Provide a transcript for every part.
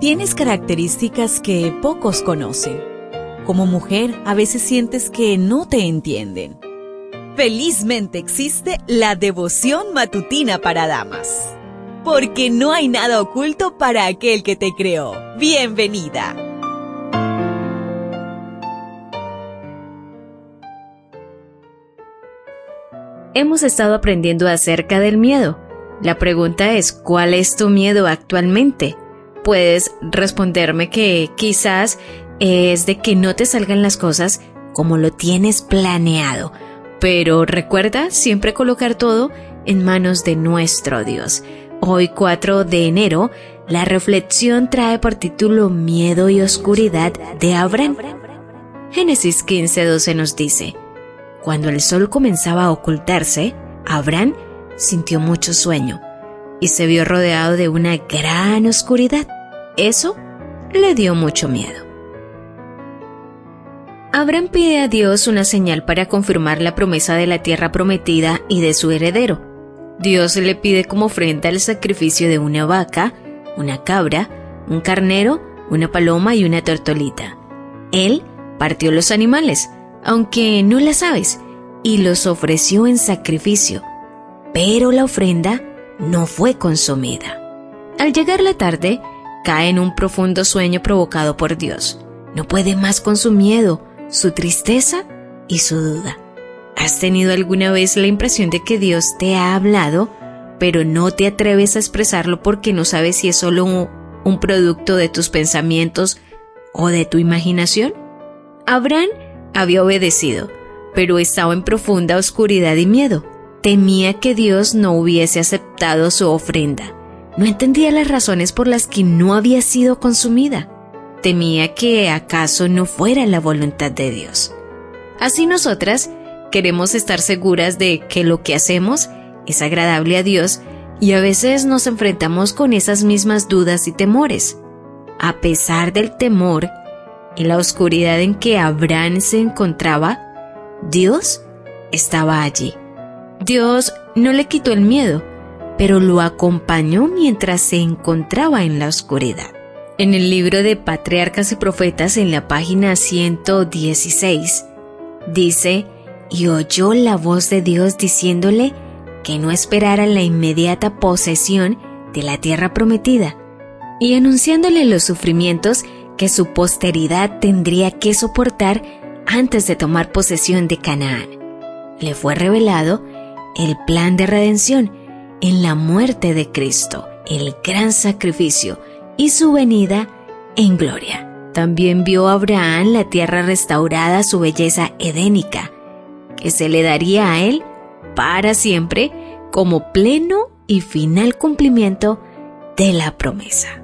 Tienes características que pocos conocen. Como mujer, a veces sientes que no te entienden. Felizmente existe la devoción matutina para damas. Porque no hay nada oculto para aquel que te creó. Bienvenida. Hemos estado aprendiendo acerca del miedo. La pregunta es, ¿cuál es tu miedo actualmente? Puedes responderme que quizás es de que no te salgan las cosas como lo tienes planeado. Pero recuerda siempre colocar todo en manos de nuestro Dios. Hoy 4 de enero, la reflexión trae por título Miedo y Oscuridad de Abraham. Génesis 15:12 nos dice, Cuando el sol comenzaba a ocultarse, Abraham sintió mucho sueño y se vio rodeado de una gran oscuridad. Eso le dio mucho miedo. Abraham pide a Dios una señal para confirmar la promesa de la tierra prometida y de su heredero. Dios le pide como ofrenda el sacrificio de una vaca, una cabra, un carnero, una paloma y una tortolita. Él partió los animales, aunque no las aves, y los ofreció en sacrificio, pero la ofrenda no fue consumida. Al llegar la tarde, cae en un profundo sueño provocado por Dios. No puede más con su miedo, su tristeza y su duda. ¿Has tenido alguna vez la impresión de que Dios te ha hablado, pero no te atreves a expresarlo porque no sabes si es solo un, un producto de tus pensamientos o de tu imaginación? Abraham había obedecido, pero estaba en profunda oscuridad y miedo. Temía que Dios no hubiese aceptado su ofrenda no entendía las razones por las que no había sido consumida. Temía que acaso no fuera la voluntad de Dios. Así nosotras queremos estar seguras de que lo que hacemos es agradable a Dios y a veces nos enfrentamos con esas mismas dudas y temores. A pesar del temor, en la oscuridad en que Abraham se encontraba, Dios estaba allí. Dios no le quitó el miedo, pero lo acompañó mientras se encontraba en la oscuridad. En el libro de Patriarcas y Profetas, en la página 116, dice, y oyó la voz de Dios diciéndole que no esperara la inmediata posesión de la tierra prometida, y anunciándole los sufrimientos que su posteridad tendría que soportar antes de tomar posesión de Canaán. Le fue revelado el plan de redención en la muerte de Cristo, el gran sacrificio y su venida en gloria. También vio Abraham la tierra restaurada, su belleza edénica, que se le daría a él para siempre como pleno y final cumplimiento de la promesa.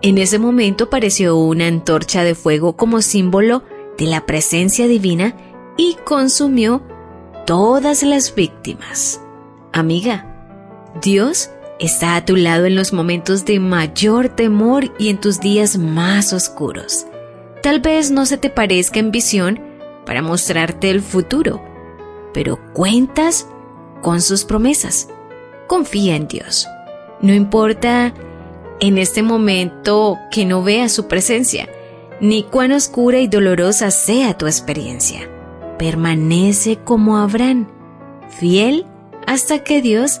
En ese momento apareció una antorcha de fuego como símbolo de la presencia divina y consumió todas las víctimas. Amiga, Dios está a tu lado en los momentos de mayor temor y en tus días más oscuros. Tal vez no se te parezca en visión para mostrarte el futuro, pero cuentas con sus promesas. Confía en Dios. No importa en este momento que no veas su presencia, ni cuán oscura y dolorosa sea tu experiencia. Permanece como Abraham, fiel hasta que Dios